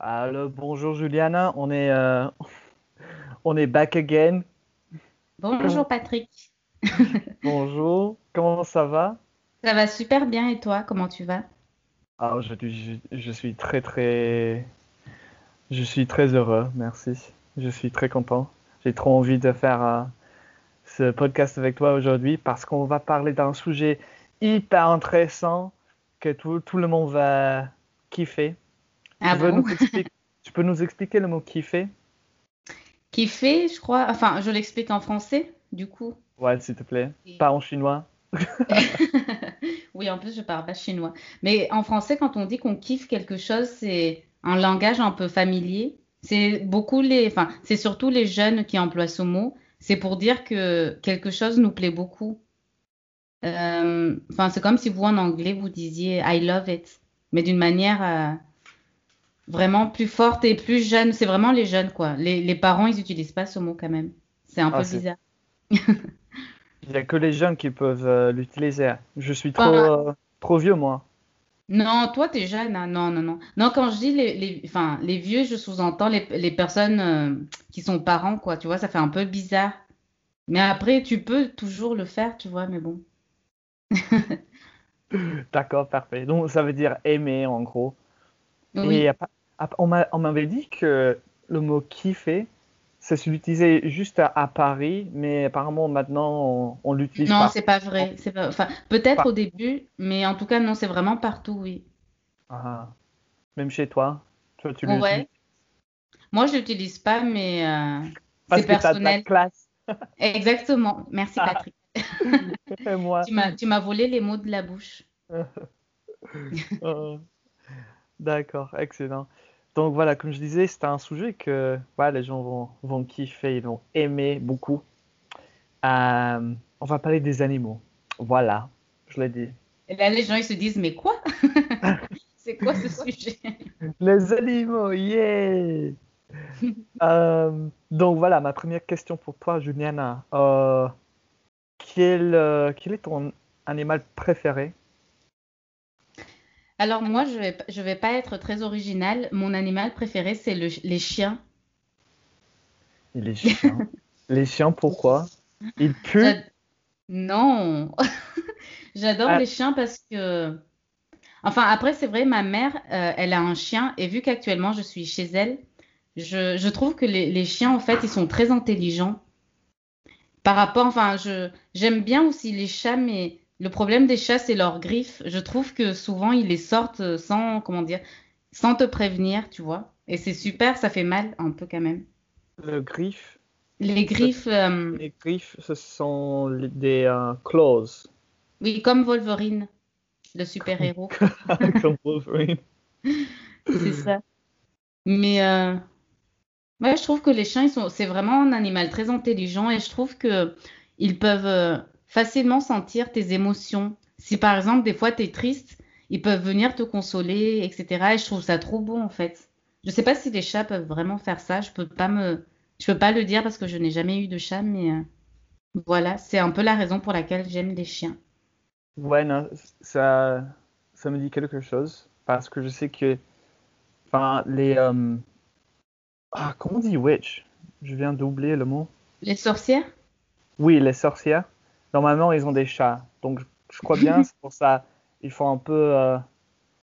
Alors, bonjour Juliana, on est, euh, on est back again. Bonjour Patrick. Bonjour, comment ça va? Ça va super bien et toi, comment tu vas? Ah, je, je, je suis très très, je suis très heureux, merci. Je suis très content. J'ai trop envie de faire euh, ce podcast avec toi aujourd'hui parce qu'on va parler d'un sujet hyper intéressant que tout, tout le monde va kiffer. Ah tu, veux bon? nous expliquer, tu peux nous expliquer le mot kiffer? Kiffer, je crois. Enfin, je l'explique en français, du coup. Ouais, s'il te plaît. Et- Pas en chinois. Oui, en plus, je parle pas chinois. Mais en français, quand on dit qu'on kiffe quelque chose, c'est un langage un peu familier. C'est beaucoup les, enfin, c'est surtout les jeunes qui emploient ce mot. C'est pour dire que quelque chose nous plaît beaucoup. Euh, Enfin, c'est comme si vous, en anglais, vous disiez I love it, mais d'une manière euh, vraiment plus forte et plus jeune. C'est vraiment les jeunes, quoi. Les, les parents, ils n'utilisent pas ce mot quand même. C'est un Ah, peu bizarre. Il n'y a que les jeunes qui peuvent euh, l'utiliser. Je suis trop, euh, trop vieux, moi. Non, toi, t'es jeune. hein. Non, non, non. Non, quand je dis les, les, enfin, les vieux, je sous-entends les, les personnes euh, qui sont parents, quoi. Tu vois, ça fait un peu bizarre. Mais après, tu peux toujours le faire, tu vois, mais bon. D'accord, parfait. Donc, ça veut dire aimer, en gros. Oui. Et appa- app- on m'a- on m'avait dit que le mot kiffer, ça s'utilisait juste à, à Paris, mais apparemment, maintenant, on, on l'utilise Non, c'est pas vrai. C'est pas, enfin, peut-être au début, mais en tout cas, non, c'est vraiment partout, oui. Ah. Même chez toi. Toi, tu Ouais. l'utilises Moi, je l'utilise pas, mais euh, c'est personnel. classe. Exactement. Merci, Ah. Patrick. Et moi. Tu m'as, tu m'as volé les mots de la bouche. Euh, D'accord, excellent. Donc voilà, comme je disais, c'est un sujet que voilà, les gens vont, vont kiffer, ils vont aimer beaucoup. Euh, on va parler des animaux. Voilà, je l'ai dit. Et là, les gens, ils se disent, mais quoi? C'est quoi ce sujet? Les animaux, yeah! Euh, donc voilà, ma première question pour toi, Juliana. Euh, quel, euh, quel est ton animal préféré? Alors moi, je vais, je vais pas être très originale. Mon animal préféré, c'est le, les chiens. Les chiens. Les chiens, pourquoi? Ils puent? J'ad- Non, j'adore Ah. les chiens parce que... Enfin, après, c'est vrai, ma mère, euh, elle a un chien et vu qu'actuellement, je suis chez elle, je, je trouve que les, les chiens, en fait, ils sont très intelligents. Par rapport, enfin, je, j'aime bien aussi les chats, mais le problème des chats, c'est leurs griffes. Je trouve que souvent, ils les sortent sans, comment dire, sans te prévenir, tu vois. Et c'est super, ça fait mal un peu quand même. Le griffe. Les griffes, euh, Les griffes, ce sont des euh, claws, oui, comme Wolverine, le super-héros, comme Wolverine. c'est ça. Mais euh, ouais, je trouve que les chiens, sont, c'est vraiment un animal très intelligent et je trouve que ils peuvent euh, facilement sentir tes émotions. Si par exemple, des fois, tu es triste, ils peuvent venir te consoler, etc. Et je trouve ça trop beau en fait. Je sais pas si les chats peuvent vraiment faire ça. Je peux pas me, je peux pas le dire parce que je n'ai jamais eu de chat, mais euh, voilà, c'est un peu la raison pour laquelle j'aime les chiens. Ouais, non, ça, ça me dit quelque chose parce que je sais que, enfin, les, euh, ah, comment on dit witch? Je viens d'oublier le mot. Les sorcières? Oui, les sorcières. Normalement, ils ont des chats, donc je, crois bien, c'est pour ça. Ils font un peu, euh,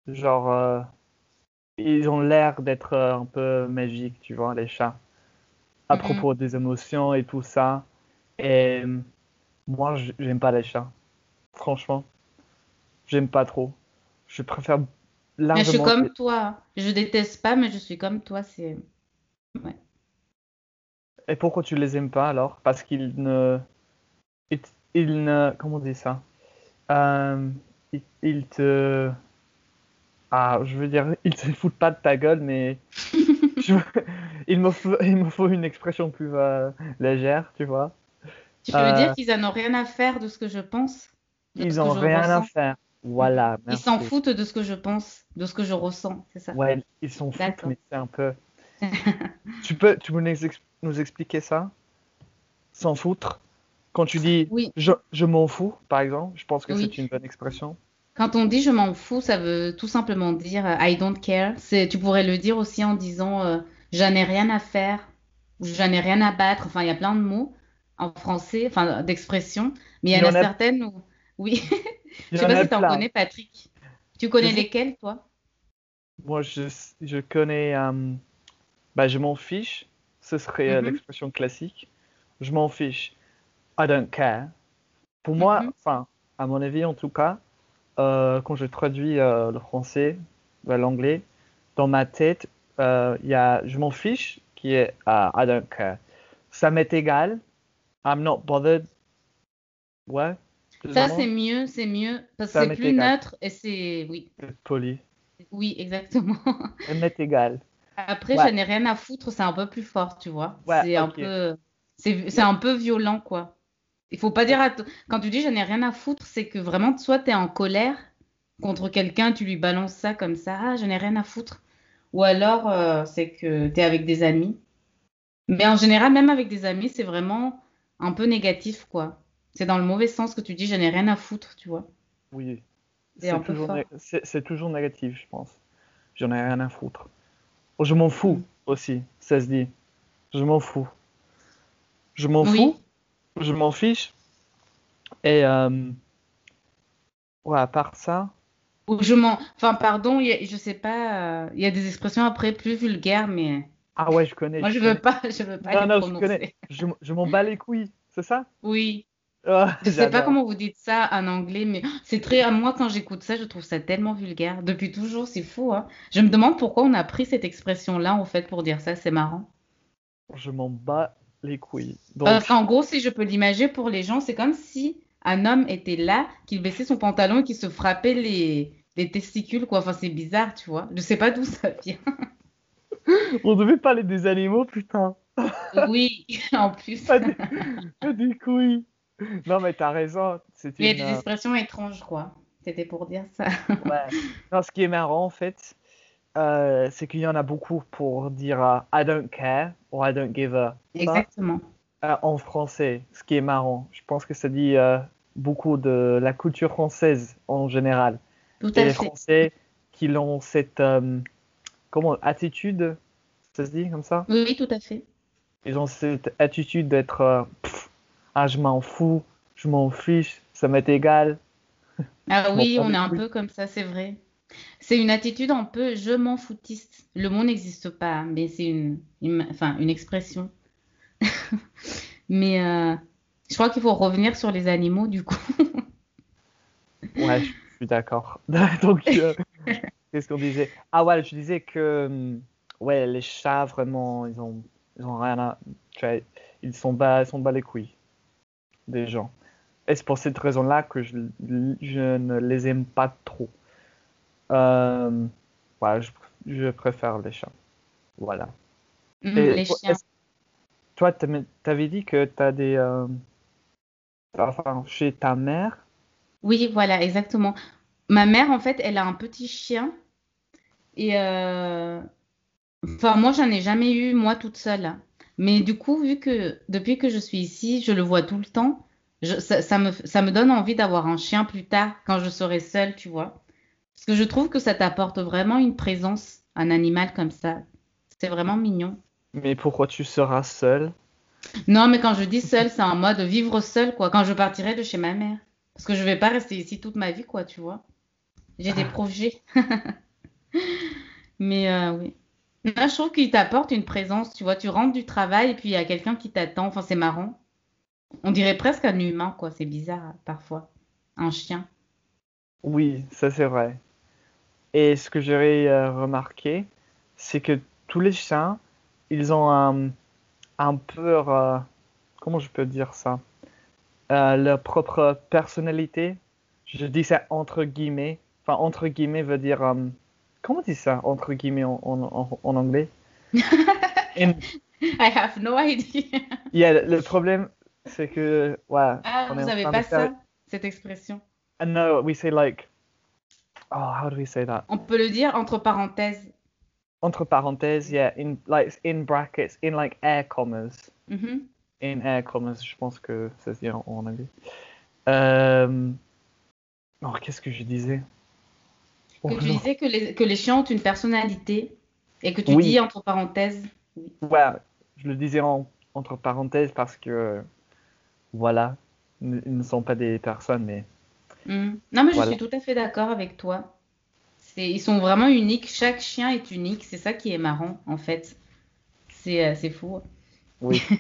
genre, euh, ils ont l'air d'être euh, un peu magiques, tu vois, les chats. À Mhm. propos des émotions et tout ça. Et moi, j'aime pas les chats. Franchement, j'aime pas trop. Je préfère Mais je suis largement. comme toi. Je déteste pas, mais je suis comme toi. C'est ouais. Et pourquoi tu les aimes pas alors? Parce qu'ils ne, ils ne, comment on dit ça? Euh, ils, ils te, ah, je veux dire, ils se foutent pas de ta gueule, mais je- il me faut, il me faut une expression plus euh, légère, tu vois? Tu veux Euh, dire qu'ils en ont rien à faire de ce que je pense, Ils ce ont que je rien à faire. Voilà, Ils s'en foutent de ce que je pense, de ce que je ressens, c'est ça? Ouais, ils s'en foutent, mais c'est un peu. Tu peux, tu peux nous expliquer ça? S'en foutre? Quand tu dis Oui. je, je m'en fous, par exemple, je pense que Oui. c'est une bonne expression. Quand on dit je m'en fous, ça veut tout simplement dire euh, I don't care. Tu pourrais le dire aussi en disant euh, j'en ai rien à faire ou j'en ai rien à battre. Enfin, il y a plein de mots en français, enfin d'expressions, mais il y en a, certaines où oui. je sais pas si tu en connais, Patrick. Tu connais lesquelles, toi? Moi, je, je connais. Euh, bah, je m'en fiche. Ce serait mm-hmm. l'expression classique. Je m'en fiche. I don't care. Pour moi, mm-hmm. enfin, à mon avis en tout cas, euh, quand je traduis euh, le français vers l'anglais, dans ma tête, euh, il y a je m'en fiche qui est I don't care. Ça m'est égal. I'm not bothered. Ouais. Ça, c'est mieux, c'est mieux. Parce que c'est plus neutre et c'est. Oui. Poli. Oui, exactement. Ça m'est égal. Après, je n'ai rien à foutre, c'est un peu plus fort, tu vois. c'est un peu. C'est un peu violent, quoi. Il faut pas dire à quand tu dis je n'ai rien à foutre, c'est que vraiment soit tu es en colère contre quelqu'un, tu lui balances ça comme ça, ah, je n'ai rien à foutre. Ou alors euh, c'est que tu es avec des amis. Mais en général, même avec des amis, c'est vraiment un peu négatif quoi. C'est dans le mauvais sens que tu dis je n'ai rien à foutre, tu vois. Oui. C'est toujours, négatif, je pense. J'en ai rien à foutre. Je m'en fous mm. aussi, ça se dit. Je m'en fous. Je m'en fous je m'en fiche. Et euh, ouais, à part ça. Je m'en. Enfin, pardon, je sais pas. Il y a des expressions après plus vulgaires, mais. Ah ouais, je connais. Moi, je, veux pas. Je veux pas. Non, non, je connais. Je, m'en bats les couilles, c'est ça? Oui. Oh, je sais pas comment vous dites ça en anglais, mais c'est très. Moi, quand j'écoute ça, je trouve ça tellement vulgaire. Depuis toujours, c'est fou. Hein. Je me demande pourquoi on a pris cette expression-là, en fait, pour dire ça. C'est marrant. Je m'en bats les couilles. en gros, si je peux l'imaginer pour les gens, c'est comme si un homme était là, qu'il baissait son pantalon et qu'il se frappait les, les testicules, quoi. Enfin, c'est bizarre, tu vois. Je sais pas d'où ça vient. On devait parler des animaux, putain. oui, en plus. pas, des, couilles. Non, mais t'as raison. Il y a des euh, expressions étranges, quoi. C'était pour dire ça. ouais. Non, ce qui est marrant, en fait, euh, c'est qu'il y en a beaucoup pour dire euh, I don't care ou I don't give a. Exactement. Euh, en français, ce qui est marrant. Je pense que ça dit beaucoup de la culture française en général. Tout à Et les Français qui ont cette comment attitude, ça se dit comme ça? Oui, oui, tout à fait. Ils ont cette attitude d'être ah je m'en fous, je m'en fiche, ça m'est égal. Ah oui, on est un peu comme ça, c'est vrai. C'est une attitude un peu je m'en foutiste. Le mot n'existe pas, mais c'est une, enfin, une expression. mais euh, je crois qu'il faut revenir sur les animaux du coup. ouais, je suis d'accord. Donc, euh, qu'est-ce qu'on disait? Ah ouais, je disais que hum, ouais, les chats vraiment, ils ont, ils ont rien à, ils sont bas, ils sont bas les couilles des gens. Et c'est pour cette raison-là que je, je ne les aime pas trop. Euh, je, préfère les chats. Voilà. Mhm, les chiens. Toi, tu avais dit que tu as des. Euh, enfin, chez ta mère? Oui, voilà, exactement. Ma mère, en fait, elle a un petit chien. Et. Euh, enfin, moi, j'en ai jamais eu, moi, toute seule. Mais du coup, vu que depuis que je suis ici, je le vois tout le temps, ça, me, ça me donne envie d'avoir un chien plus tard, quand je serai seule, tu vois. Parce que je trouve que ça t'apporte vraiment une présence, un animal comme ça. C'est vraiment mignon. Mais pourquoi tu seras seule? Non, mais quand je dis seule, c'est en mode vivre seule, quoi. Quand je partirai de chez ma mère. Parce que je vais pas rester ici toute ma vie, quoi, tu vois. J'ai des ah. projets. mais euh, oui. je trouve qu'il t'apporte une présence, tu vois. Tu rentres du travail et puis il y a quelqu'un qui t'attend. Enfin, c'est marrant. On dirait presque un humain, quoi. C'est bizarre, parfois. Un chien. Oui, ça c'est vrai. Et ce que j'aurais euh, remarqué, c'est que tous les chiens, ils ont un, un peu, euh, comment je peux dire ça, euh, leur propre personnalité. Je dis ça entre guillemets. Enfin, entre guillemets veut dire, comment on dit ça, entre guillemets en, en, en anglais? I have no idea. yeah, le problème, c'est que, ouais. Ah, vous n'avez pas ça, cette expression? No, we say like. Oh, how do we say that? On peut le dire entre parenthèses. Entre parenthèses, yeah, in like in brackets, in like air commas. Mm -hmm. In air commas, je pense que ça se dit en, anglais. Euh, Oh, qu'est-ce que je disais? Que Oh, tu non. disais que les, que les chiens ont une personnalité et que tu Oui. dis entre parenthèses. Ouais, je le disais en- entre parenthèses parce que, voilà, ils ne sont pas des personnes, mais Hmm. Non, mais je suis tout à fait d'accord avec toi. Ils sont vraiment uniques. Chaque chien est unique. C'est ça qui est marrant, en fait. C'est euh, fou. oui.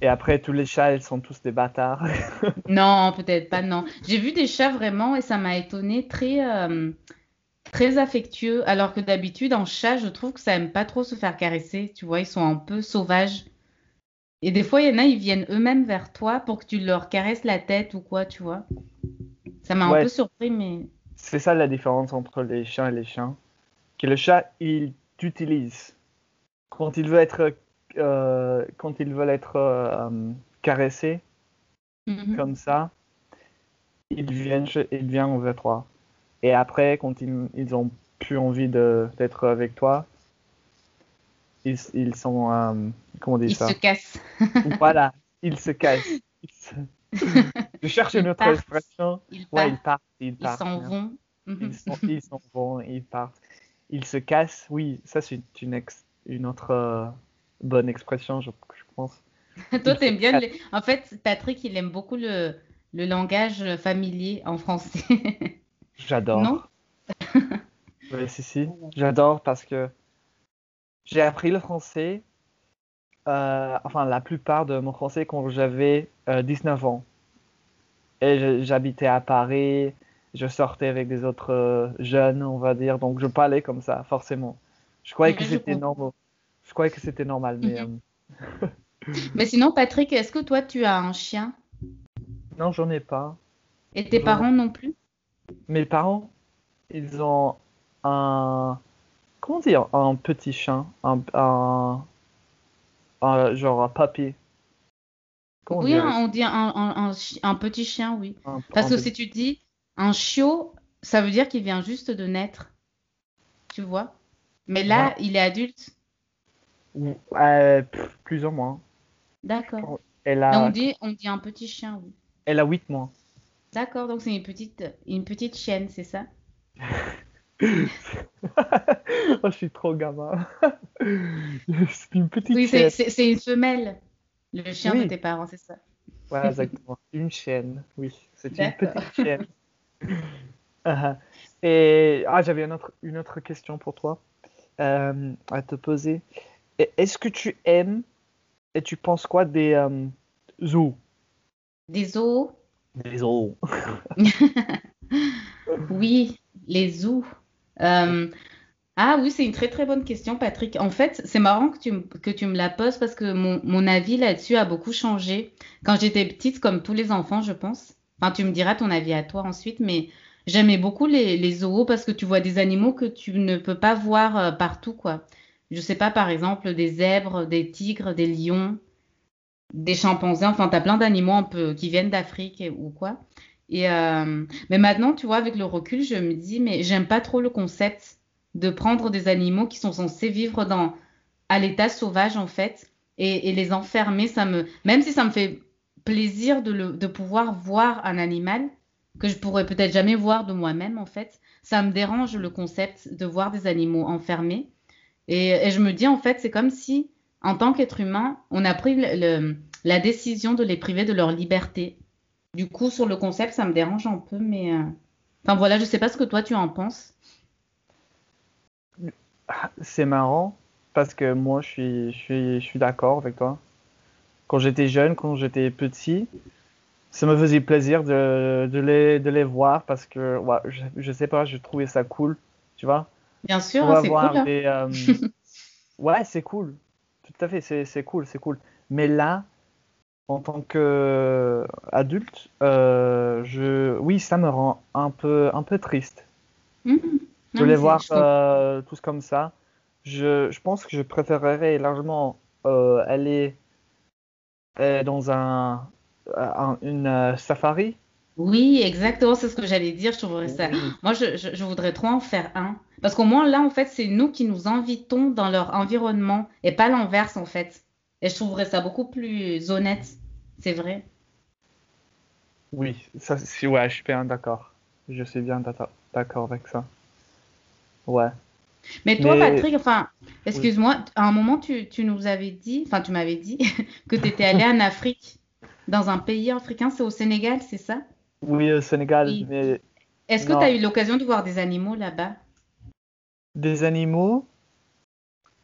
Et après, tous les chats, ils sont tous des bâtards. Non, peut-être pas, non. J'ai vu des chats vraiment et ça m'a étonné très, euh, très affectueux. Alors que d'habitude, en chat, je trouve que ça aime pas trop se faire caresser. Tu vois, ils sont un peu sauvages. Et des fois, il y en a, ils viennent eux-mêmes vers toi pour que tu leur caresses la tête ou quoi, tu vois. Ça m'a un peu surpris, mais. C'est ça la différence entre les chiens et les chiens. Que le chat, il t'utilise. Quand il veut être, euh, quand ils veulent être euh, caressés, Mhm. comme ça, ils viennent, ils viennent vers toi. Et après, quand ils, ils ont plus envie de, d'être avec toi, ils, ils sont, euh, comment on dit Ils ça? se cassent. Voilà, ils se cassent. Ils se- Je cherche une autre partent. expression. Ils Ouais, ils partent, partent, ils partent. s'en vont. Ils s'en ils vont, ils partent. Ils se cassent. Oui, ça c'est une, ex- une autre euh, bonne expression, je, je pense. Toi, t'aimes bien. En fait, Patrick, il aime beaucoup le, le langage familier en français. J'adore. Non? Oui, si, si. J'adore parce que j'ai appris le français, euh, enfin la plupart de mon français quand j'avais euh, 19 ans. Et j'habitais à Paris, je sortais avec des autres euh, jeunes, on va dire, donc je parlais comme ça, forcément. Je croyais que Ouais, c'était normal. Je croyais que c'était normal, mais Mhm. euh, Mais sinon, Patrick, est-ce que toi, tu as un chien? non, j'en ai pas. Et tes parents non plus? Mes parents, ils ont un, comment dire, un petit chien, un, un, un- genre un papier. Comment Oui, un- on dit un, un- un chi- un petit chien, oui. Parce que si tu dis un chiot, ça veut dire qu'il vient juste de naître. Tu vois? Mais là, il est adulte. Euh, plus ou moins. D'accord. Elle Mais a, on dit, on dit un petit chien, oui. elle a 8 mois. D'accord, donc c'est une petite, une petite chienne, c'est ça? oh, je suis trop gamin. C'est une petite Oui, chienne. c'est- c'est une femelle. Le chien de Oui. tes parents, c'est ça. Ouais, exactement. Une chienne, oui. C'est une petite chienne. Ah, Et ah, j'avais une autre, une autre question pour toi euh, à te poser. Est-ce que tu aimes et tu penses quoi des euh, zoos? Des zoos? Des zoos. Oui, les zoos. Euh, ah oui, c'est une très très bonne question, Patrick. En fait, c'est marrant que tu, me- que tu me la poses parce que mon, mon avis là-dessus a beaucoup changé. Quand j'étais petite, comme tous les enfants, je pense. Enfin, tu me diras ton avis à toi ensuite, mais j'aimais beaucoup les, les zoos parce que tu vois des animaux que tu ne peux pas voir euh, partout, quoi. Je sais pas, par exemple, des zèbres, des tigres, des lions, des chimpanzés. Enfin, t'as plein d'animaux un peu qui viennent d'Afrique ou quoi. Et euh, mais maintenant, tu vois, avec le recul, je me dis, mais j'aime pas trop le concept de prendre des animaux qui sont censés vivre dans, à l'état sauvage, en fait, et, et les enfermer. Ça me, même si ça me fait plaisir de, le, de pouvoir voir un animal que je pourrais peut-être jamais voir de moi-même, en fait, ça me dérange le concept de voir des animaux enfermés. Et, et je me dis, en fait, c'est comme si, en tant qu'être humain, on a pris le- le- la décision de les priver de leur liberté. Du coup, sur le concept, ça me dérange un peu, mais... euh, Enfin voilà, je sais pas ce que toi tu en penses. C'est marrant parce que moi, je suis, je suis, je suis d'accord avec toi. Quand j'étais jeune, quand j'étais petit, ça me faisait plaisir de, de les, de les voir parce que, ouais, je, je sais pas, je trouvais ça cool, tu vois. Bien sûr, va c'est cool. hein. des, euh, Ouais, c'est cool. Tout à fait, c'est, c'est cool, c'est cool. Mais là, en tant qu'adulte, euh, je... oui, ça me rend un peu, un peu triste. Mhm. Les c'est- voir je euh, tous comme ça. Je, je pense que je préférerais largement euh, aller euh, dans un, un- une euh, safari. Oui, exactement, c'est ce que j'allais dire. Je trouverais ça. Oui. Moi, je, je, je voudrais trop en faire un. Parce qu'au moins, là, en fait, c'est nous qui nous invitons dans leur environnement et pas l'inverse, en fait. Et je trouverais ça beaucoup plus honnête. C'est vrai. Oui, ça, ouais, je suis bien d'accord. Je suis bien d'accord avec ça. Ouais. Mais toi, Mais- Patrick, enfin, excuse-moi, à un moment, tu, tu nous avais dit, enfin, tu m'avais dit que tu étais allé en Afrique, dans un pays africain, c'est au Sénégal, c'est ça? Oui, au Sénégal, mais Est-ce que tu as eu l'occasion de voir des animaux là-bas? des animaux,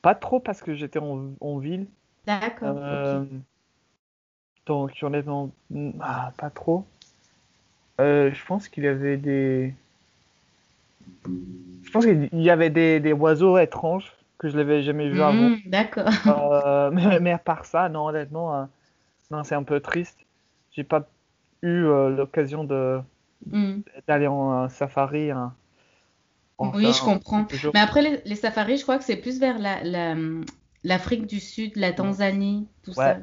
pas trop parce que j'étais en, en ville. D'accord, Euh, donc, honnêtement, ah, pas trop. Euh, je pense qu'il y avait des. Je pense qu'il y avait des, des oiseaux étranges que je n'avais jamais vus avant. Hmm, d'accord. Euh, mais, mais à part ça, non, honnêtement, euh, non, c'est un peu triste. J'ai pas eu euh, l'occasion de Hmm. d'aller en safari. hein. Oui, je comprends. toujours. Mais après, les, les safaris, je crois que c'est plus vers la, la- l'Afrique du Sud, la Tanzanie, tout ça.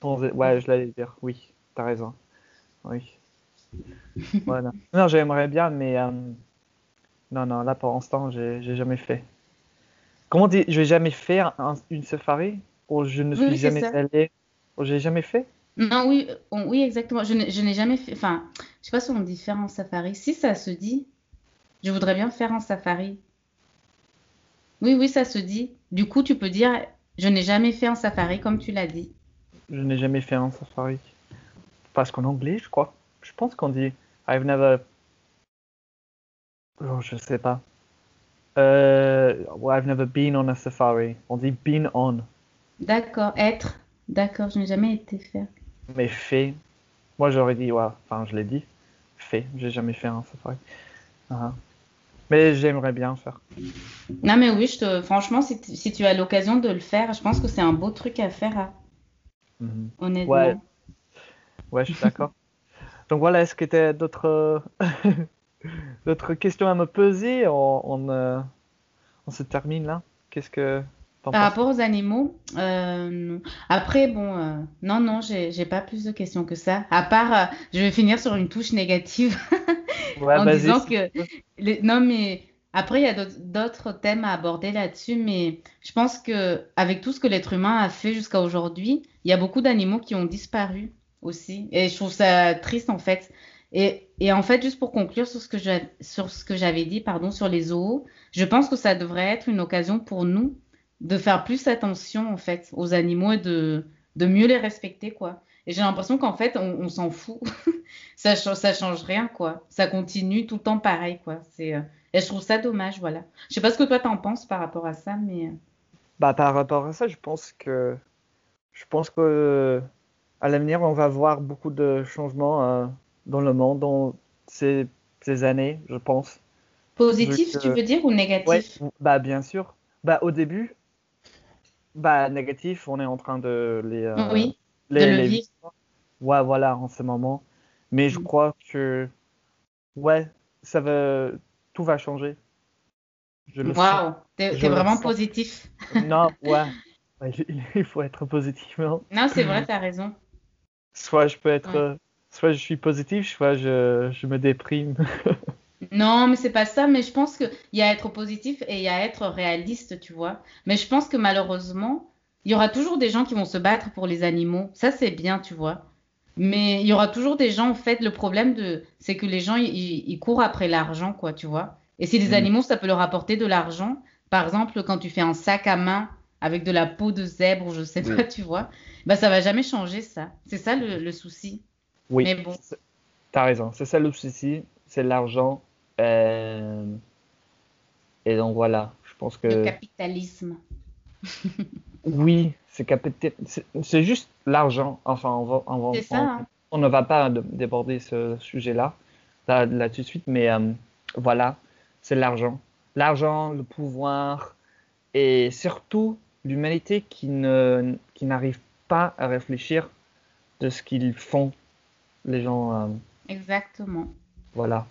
Tanz- Ouais, je l'allais dire. Oui, t'as raison. Oui. Voilà. Non, j'aimerais bien, mais non, non, là pour l'instant, j'ai jamais fait. Comment dire, j'ai jamais fait un- un- une safari? Ou je ne suis oui, jamais allé? ou j'ai jamais fait? Non, oui, on- oui, exactement. Je n'ai je n'ai jamais fait. Enfin, je sais pas si on dit faire un safari. Si ça se dit, je voudrais bien faire un safari. Oui, oui, ça se dit. Du coup, tu peux dire, je n'ai jamais fait un safari, comme tu l'as dit. Je n'ai jamais fait un safari. Parce qu'en anglais, je crois. Je pense qu'on dit I've never. Oh, je sais pas. Euh, well, I've never been on a safari. On dit been on. D'accord, être. D'accord, je n'ai jamais été faire. Mais fait. Moi, j'aurais dit, ouais, enfin, je l'ai dit. Fait. J'ai jamais fait un safari. Ah. Mais j'aimerais bien faire. Non, mais oui, je te... franchement, si tu, si tu as l'occasion de le faire, je pense que c'est un beau truc à faire, hein, Mhm. honnêtement. Ouais. Ouais, je suis d'accord. Donc voilà, est-ce que tu as d'autres d'autres questions à me poser? On, on, euh, on se termine là. Qu'est-ce que Par penses? rapport aux animaux, euh. Après, bon, euh, non, non, j'ai, pas plus de questions que ça. À part, je vais finir sur une touche négative Ouais, en disant que, les- non, mais après, il y a d'autres d'autres thèmes à aborder là-dessus, mais je pense que avec tout ce que l'être humain a fait jusqu'à aujourd'hui, il y a beaucoup d'animaux qui ont disparu aussi, et je trouve ça triste en fait. Et, en fait, juste pour conclure sur ce que j'avais dit, pardon, sur les zoos, je pense que ça devrait être une occasion pour nous de faire plus attention en fait aux animaux et de, mieux les respecter quoi. Et j'ai l'impression qu'en fait on, s'en fout, ça ça change rien quoi, ça continue tout le temps pareil quoi. Euh, et je trouve ça dommage voilà. Je sais pas ce que toi t'en penses par rapport à ça mais euh, Bah, par rapport à ça, je pense que je pense que à l'avenir, on va voir beaucoup de changements euh, dans le monde dans ces, ces années, je pense. positif tu veux dire ou Ouais, négatif? bah bien sûr. Bah au début, bah négatif, on est en train de les euh, Oui, de le les vivre. Ouais, voilà, en ce moment. Mais je Mm. crois que, ouais, ça va, tout va changer. Je le sens. Waouh, t'es vraiment positif. Non, ouais. Ouais, Il il faut être positif, non? Non, c'est vrai, t'as raison. Soit je peux être, Ouais. Soit je suis positif, soit je, je me déprime. Non, mais c'est pas ça, mais je pense qu'il y a à être positif et il y a à être réaliste, tu vois. Mais je pense que malheureusement, il y aura toujours des gens qui vont se battre pour les animaux. Ça, c'est bien, tu vois. Mais il y aura toujours des gens, en fait, le problème de, c'est que les gens, ils, courent après l'argent, quoi, tu vois. Et si les Mm. animaux, ça peut leur apporter de l'argent, par exemple, quand tu fais un sac à main avec de la peau de zèbre, ou je sais Oui. pas, tu vois, bah ça va jamais changer ça. C'est ça le, le souci. Oui, Mais bon. t'as raison. C'est ça le souci, c'est l'argent. Euh, Et donc voilà, je pense Le que capitalisme. oui, c'est capité- c'est juste l'argent. Enfin, on va, on va- ça, on- hein. on ne va pas de- déborder ce sujet-là, là, là tout de suite, mais euh, voilà, c'est l'argent. L'argent, le pouvoir et surtout l'humanité qui ne, qui n'arrive pas à réfléchir de ce qu'ils font, les gens. euh, Exactement. voilà.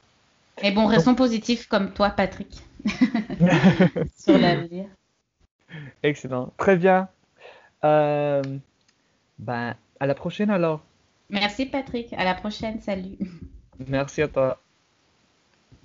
Et bon, restons positifs comme toi, Patrick, sur l'avenir. Excellent. Très bien. Euh, ben, à la prochaine alors. Merci, Patrick. À la prochaine. Salut. Merci à toi.